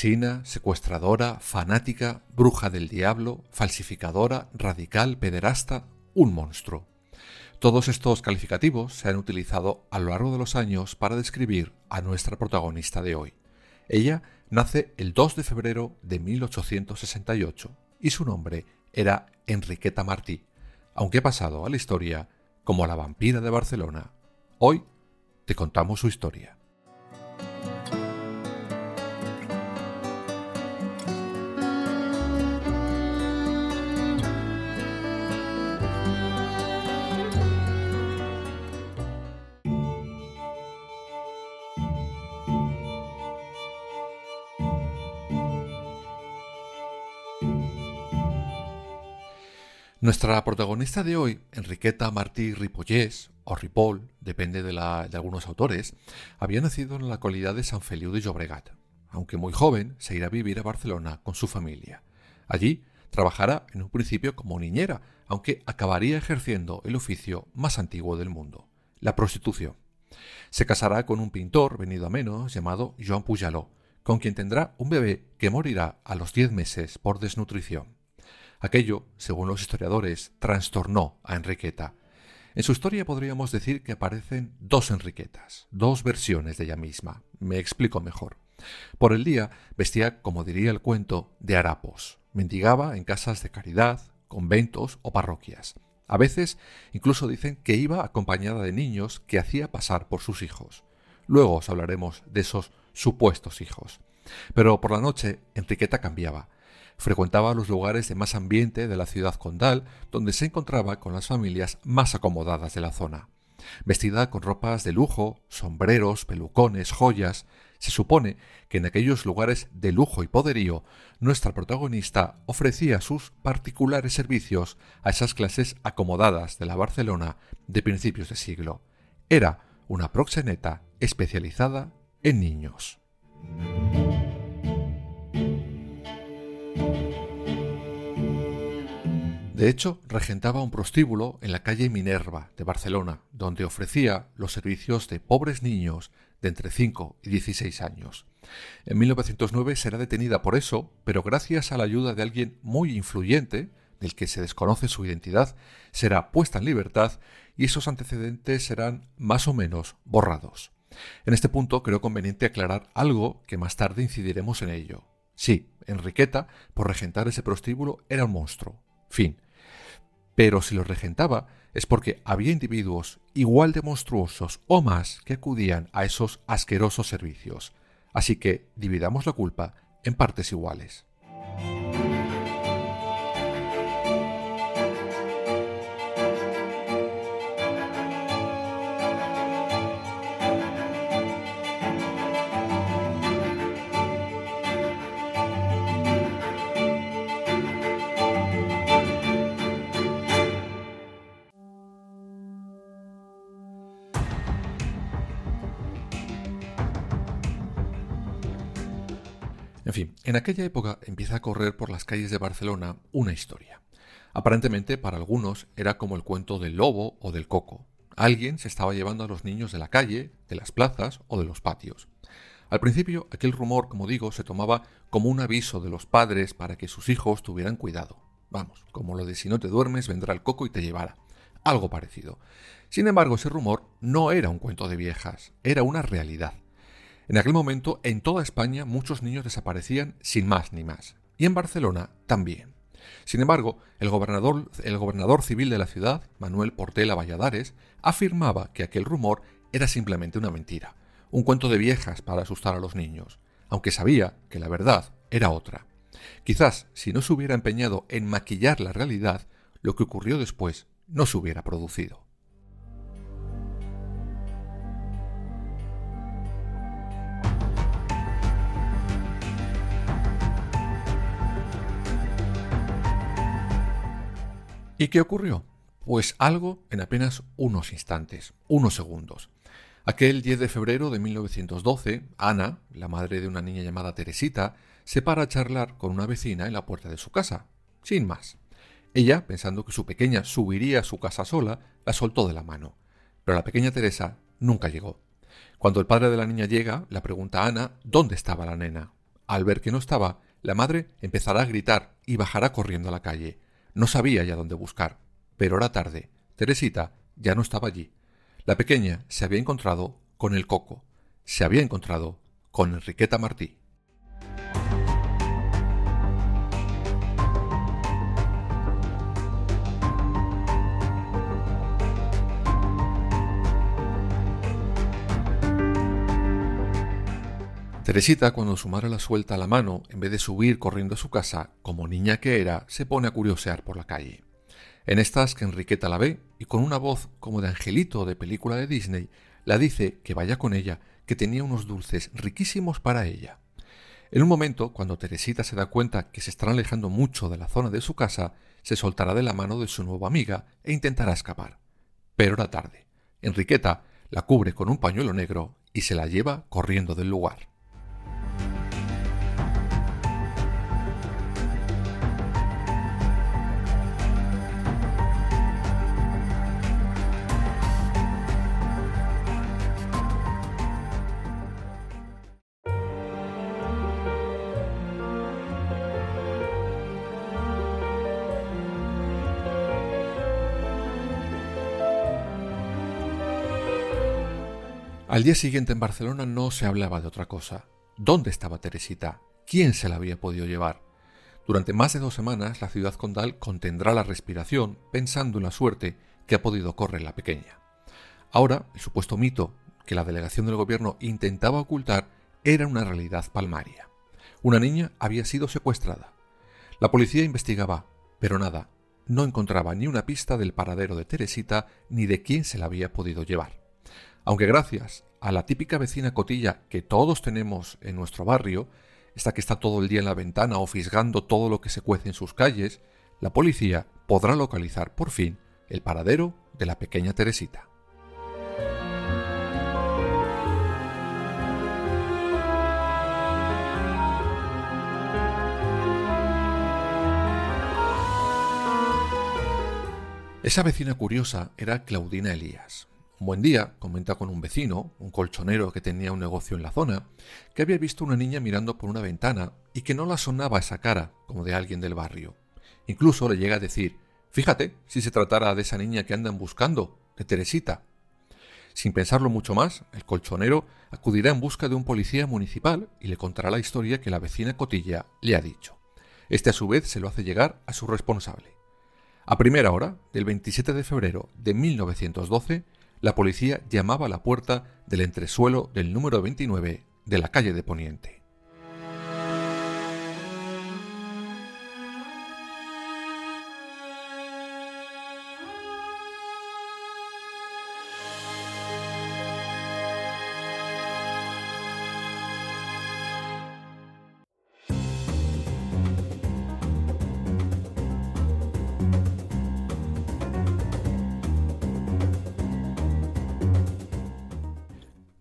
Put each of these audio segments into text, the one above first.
Asesina, secuestradora, fanática, bruja del diablo, falsificadora, radical, pederasta, un monstruo. Todos estos calificativos se han utilizado a lo largo de los años para describir a nuestra protagonista de hoy. Ella nace el 2 de febrero de 1868 y su nombre era Enriqueta Martí, aunque ha pasado a la historia como la vampira de Barcelona. Hoy te contamos su historia. Nuestra protagonista de hoy, Enriqueta Martí Ripollés, o Ripoll, depende de, de, algunos autores, había nacido en la localidad de San Feliu de Llobregat. Aunque muy joven, se irá a vivir a Barcelona con su familia. Allí trabajará en un principio como niñera, aunque acabaría ejerciendo el oficio más antiguo del mundo, la prostitución. Se casará con un pintor venido a menos llamado Joan Pujaló, con quien tendrá un bebé que morirá a los 10 meses por desnutrición. Aquello, según los historiadores, trastornó a Enriqueta. En su historia podríamos decir que aparecen dos Enriquetas, dos versiones de ella misma. Me explico mejor. Por el día vestía, como diría el cuento, de harapos. Mendigaba en casas de caridad, conventos o parroquias. A veces incluso dicen que iba acompañada de niños que hacía pasar por sus hijos. Luego os hablaremos de esos supuestos hijos. Pero por la noche Enriqueta cambiaba. Frecuentaba los lugares de más ambiente de la ciudad condal, donde se encontraba con las familias más acomodadas de la zona. Vestida con ropas de lujo, sombreros, pelucones, joyas, se supone que en aquellos lugares de lujo y poderío nuestra protagonista ofrecía sus particulares servicios a esas clases acomodadas de la Barcelona de principios de siglo. Era una proxeneta especializada en niños. De hecho, regentaba un prostíbulo en la calle Minerva de Barcelona, donde ofrecía los servicios de pobres niños de entre 5 y 16 años. En 1909 será detenida por eso, pero gracias a la ayuda de alguien muy influyente, del que se desconoce su identidad, será puesta en libertad y esos antecedentes serán más o menos borrados. En este punto creo conveniente aclarar algo que más tarde incidiremos en ello. Sí, Enriqueta, por regentar ese prostíbulo, era un monstruo. Fin. Pero si lo regentaba es porque había individuos igual de monstruosos o más que acudían a esos asquerosos servicios. Así que dividamos la culpa en partes iguales. En aquella época empieza a correr por las calles de Barcelona una historia. Aparentemente para algunos era como el cuento del lobo o del coco. Alguien se estaba llevando a los niños de la calle, de las plazas o de los patios. Al principio aquel rumor, como digo, se tomaba como un aviso de los padres para que sus hijos tuvieran cuidado. Vamos, como lo de si no te duermes vendrá el coco y te llevará. Algo parecido. Sin embargo, ese rumor no era un cuento de viejas, era una realidad. En aquel momento, en toda España, muchos niños desaparecían sin más ni más. Y en Barcelona también. Sin embargo, el gobernador, civil de la ciudad, Manuel Portela Valladares, afirmaba que aquel rumor era simplemente una mentira, un cuento de viejas para asustar a los niños, aunque sabía que la verdad era otra. Quizás si no se hubiera empeñado en maquillar la realidad, lo que ocurrió después no se hubiera producido. ¿Y qué ocurrió? Pues algo en apenas unos instantes, unos segundos. Aquel 10 de febrero de 1912, Ana, la madre de una niña llamada Teresita, se para a charlar con una vecina en la puerta de su casa, sin más. Ella, pensando que su pequeña subiría a su casa sola, la soltó de la mano. Pero la pequeña Teresa nunca llegó. Cuando el padre de la niña llega, le pregunta a Ana dónde estaba la nena. Al ver que no estaba, la madre empezará a gritar y bajará corriendo a la calle. No sabía ya dónde buscar, pero era tarde. Teresita ya no estaba allí. La pequeña se había encontrado con el coco. Se había encontrado con Enriqueta Martí. Teresita, cuando su madre la suelta la mano, en vez de subir corriendo a su casa, como niña que era, se pone a curiosear por la calle. En estas que Enriqueta la ve y con una voz como de angelito de película de Disney, la dice que vaya con ella, que tenía unos dulces riquísimos para ella. En un momento, cuando Teresita se da cuenta que se están alejando mucho de la zona de su casa, se soltará de la mano de su nueva amiga e intentará escapar. Pero era tarde. Enriqueta la cubre con un pañuelo negro y se la lleva corriendo del lugar. Al día siguiente en Barcelona no se hablaba de otra cosa. ¿Dónde estaba Teresita? ¿Quién se la había podido llevar? Durante más de dos semanas la ciudad condal contendrá la respiración pensando en la suerte que ha podido correr la pequeña. Ahora, el supuesto mito que la delegación del gobierno intentaba ocultar era una realidad palmaria. Una niña había sido secuestrada. La policía investigaba, pero nada, no encontraba ni una pista del paradero de Teresita ni de quién se la había podido llevar. Aunque gracias a la típica vecina cotilla que todos tenemos en nuestro barrio, esta que está todo el día en la ventana o fisgando todo lo que se cuece en sus calles, la policía podrá localizar por fin el paradero de la pequeña Teresita. Esa vecina curiosa era Claudina Elías, buen día comenta con un vecino, un colchonero que tenía un negocio en la zona, que había visto una niña mirando por una ventana y que no la sonaba esa cara como de alguien del barrio. Incluso le llega a decir, fíjate si se tratara de esa niña que andan buscando, de Teresita. Sin pensarlo mucho más, el colchonero acudirá en busca de un policía municipal y le contará la historia que la vecina Cotilla le ha dicho. Este a su vez se lo hace llegar a su responsable. A primera hora, del 27 de febrero de 1912, la policía llamaba a la puerta del entresuelo del número 29 de la calle de Poniente.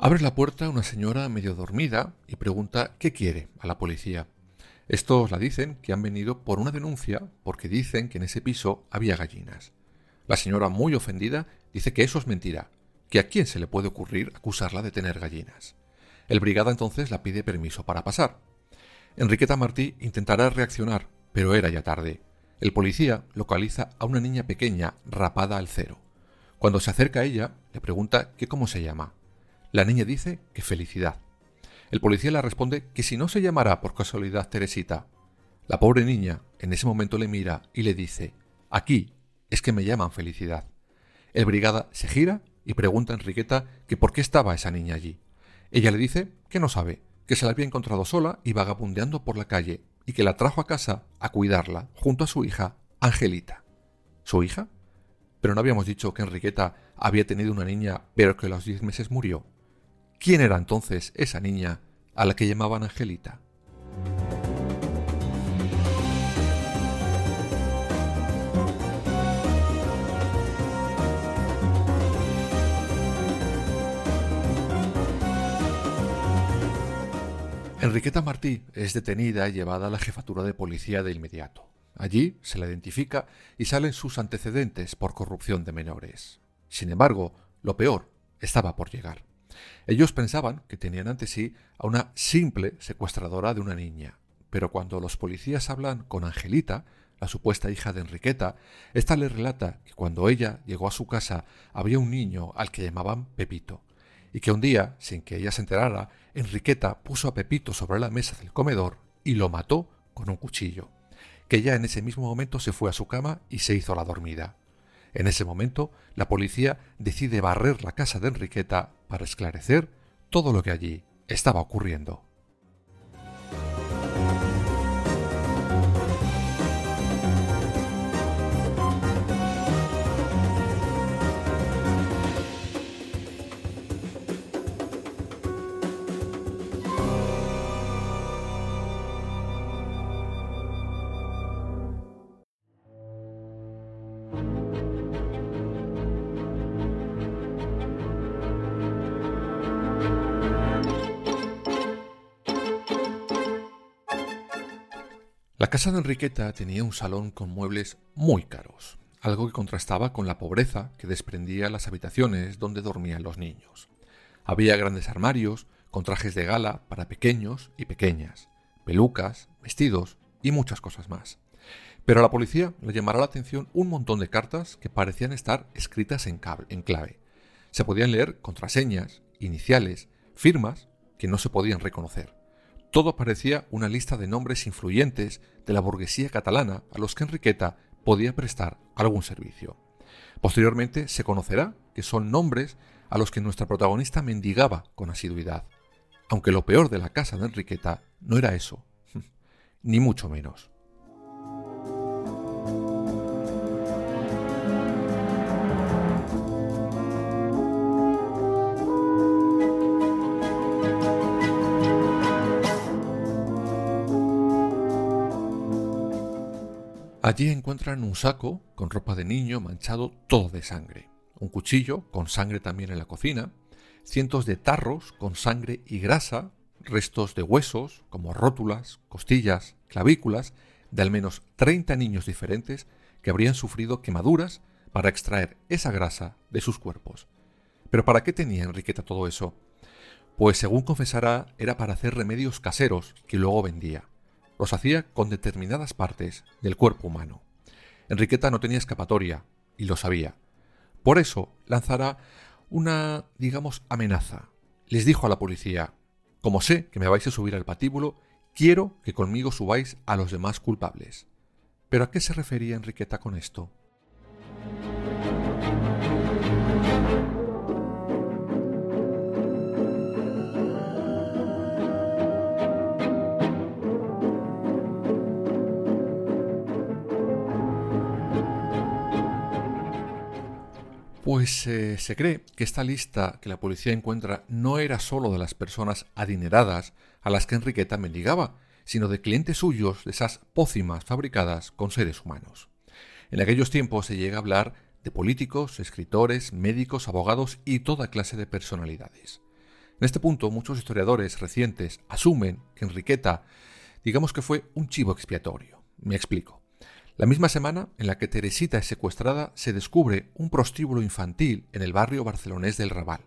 Abre la puerta una señora medio dormida y pregunta qué quiere a la policía. Estos la dicen que han venido por una denuncia porque dicen que en ese piso había gallinas. La señora, muy ofendida, dice que eso es mentira, que a quién se le puede ocurrir acusarla de tener gallinas. El brigada entonces la pide permiso para pasar. Enriqueta Martí intentará reaccionar, pero era ya tarde. El policía localiza a una niña pequeña rapada al cero. Cuando se acerca a ella, le pregunta que cómo se llama. La niña dice que felicidad. El policía le responde que si no se llamará por casualidad Teresita. La pobre niña en ese momento le mira y le dice, aquí es que me llaman felicidad. El brigada se gira y pregunta a Enriqueta que por qué estaba esa niña allí. Ella le dice que no sabe, que se la había encontrado sola y vagabundeando por la calle y que la trajo a casa a cuidarla junto a su hija, Angelita. ¿Su hija? Pero no habíamos dicho que Enriqueta había tenido una niña pero que a los diez meses murió quién era entonces esa niña a la que llamaban Angelita. Enriqueta Martí es detenida y llevada a la jefatura de policía de inmediato. Allí se la identifica y salen sus antecedentes por corrupción de menores. Sin embargo, lo peor estaba por llegar. Ellos pensaban que tenían ante sí a una simple secuestradora de una niña, pero cuando los policías hablan con Angelita, la supuesta hija de Enriqueta, ésta le relata que cuando ella llegó a su casa había un niño al que llamaban Pepito, y que un día, sin que ella se enterara, Enriqueta puso a Pepito sobre la mesa del comedor y lo mató con un cuchillo, que ella en ese mismo momento se fue a su cama y se hizo la dormida. En ese momento, la policía decide barrer la casa de Enriqueta para esclarecer todo lo que allí estaba ocurriendo. La casa de Enriqueta tenía un salón con muebles muy caros, algo que contrastaba con la pobreza que desprendía las habitaciones donde dormían los niños. Había grandes armarios con trajes de gala para pequeños y pequeñas, pelucas, vestidos y muchas cosas más. Pero a la policía le llamará la atención un montón de cartas que parecían estar escritas en, en clave. Se podían leer contraseñas, iniciales, firmas que no se podían reconocer. Todo parecía una lista de nombres influyentes de la burguesía catalana a los que Enriqueta podía prestar algún servicio. Posteriormente se conocerá que son nombres a los que nuestra protagonista mendigaba con asiduidad, aunque lo peor de la casa de Enriqueta no era eso, ni mucho menos. Allí encuentran un saco con ropa de niño manchado todo de sangre, un cuchillo con sangre también en la cocina, cientos de tarros con sangre y grasa, restos de huesos como rótulas, costillas, clavículas, de al menos 30 niños diferentes que habrían sufrido quemaduras para extraer esa grasa de sus cuerpos. Pero ¿para qué tenía Enriqueta todo eso? Pues según confesará era para hacer remedios caseros que luego vendía los hacía con determinadas partes del cuerpo humano. Enriqueta no tenía escapatoria, y lo sabía. Por eso lanzará una, digamos, amenaza. Les dijo a la policía, como sé que me vais a subir al patíbulo, quiero que conmigo subáis a los demás culpables. ¿Pero a qué se refería Enriqueta con esto? Pues eh, se cree que esta lista que la policía encuentra no era sólo de las personas adineradas a las que Enriqueta mendigaba, sino de clientes suyos de esas pócimas fabricadas con seres humanos. En aquellos tiempos se llega a hablar de políticos, escritores, médicos, abogados y toda clase de personalidades. En este punto, muchos historiadores recientes asumen que Enriqueta, digamos que fue un chivo expiatorio. Me explico. La misma semana en la que Teresita es secuestrada, se descubre un prostíbulo infantil en el barrio barcelonés del Raval.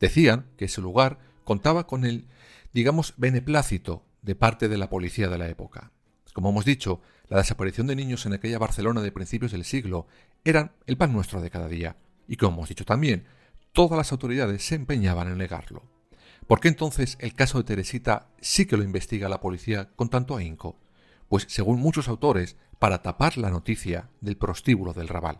Decían que ese lugar contaba con el, digamos, beneplácito de parte de la policía de la época. Como hemos dicho, la desaparición de niños en aquella Barcelona de principios del siglo eran el pan nuestro de cada día, y como hemos dicho también, todas las autoridades se empeñaban en negarlo. ¿Por qué entonces el caso de Teresita sí que lo investiga la policía con tanto ahínco? Pues según muchos autores, para tapar la noticia del prostíbulo del Raval.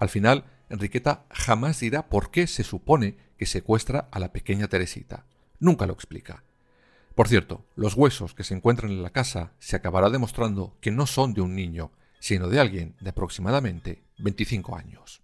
Al final, Enriqueta jamás dirá por qué se supone que secuestra a la pequeña Teresita. Nunca lo explica. Por cierto, los huesos que se encuentran en la casa se acabará demostrando que no son de un niño, sino de alguien de aproximadamente 25 años.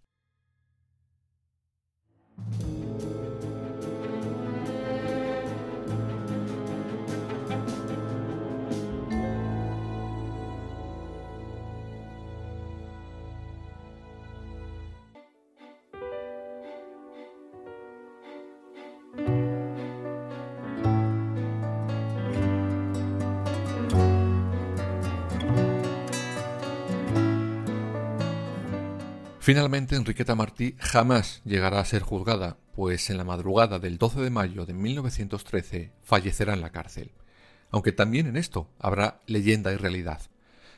Finalmente, Enriqueta Martí jamás llegará a ser juzgada, pues en la madrugada del 12 de mayo de 1913 fallecerá en la cárcel. Aunque también en esto habrá leyenda y realidad.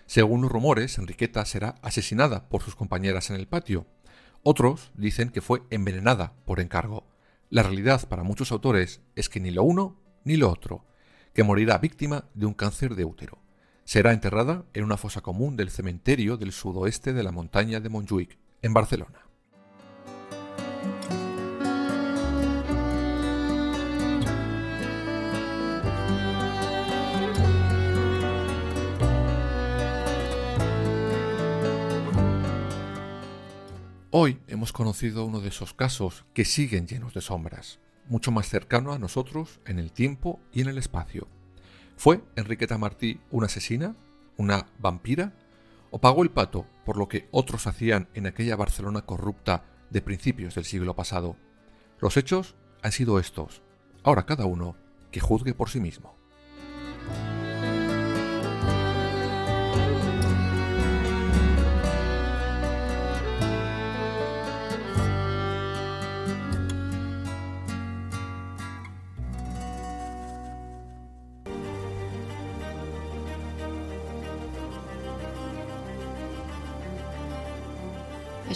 Según los rumores, Enriqueta será asesinada por sus compañeras en el patio. Otros dicen que fue envenenada por encargo. La realidad para muchos autores es que ni lo uno ni lo otro, que morirá víctima de un cáncer de útero. Será enterrada en una fosa común del cementerio del sudoeste de la montaña de Montjuic, en Barcelona. Hoy hemos conocido uno de esos casos que siguen llenos de sombras, mucho más cercano a nosotros en el tiempo y en el espacio. ¿Fue Enriqueta Martí una asesina? ¿Una vampira? ¿O pagó el pato por lo que otros hacían en aquella Barcelona corrupta de principios del siglo pasado. Los hechos han sido estos. Ahora cada uno que juzgue por sí mismo.